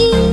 心。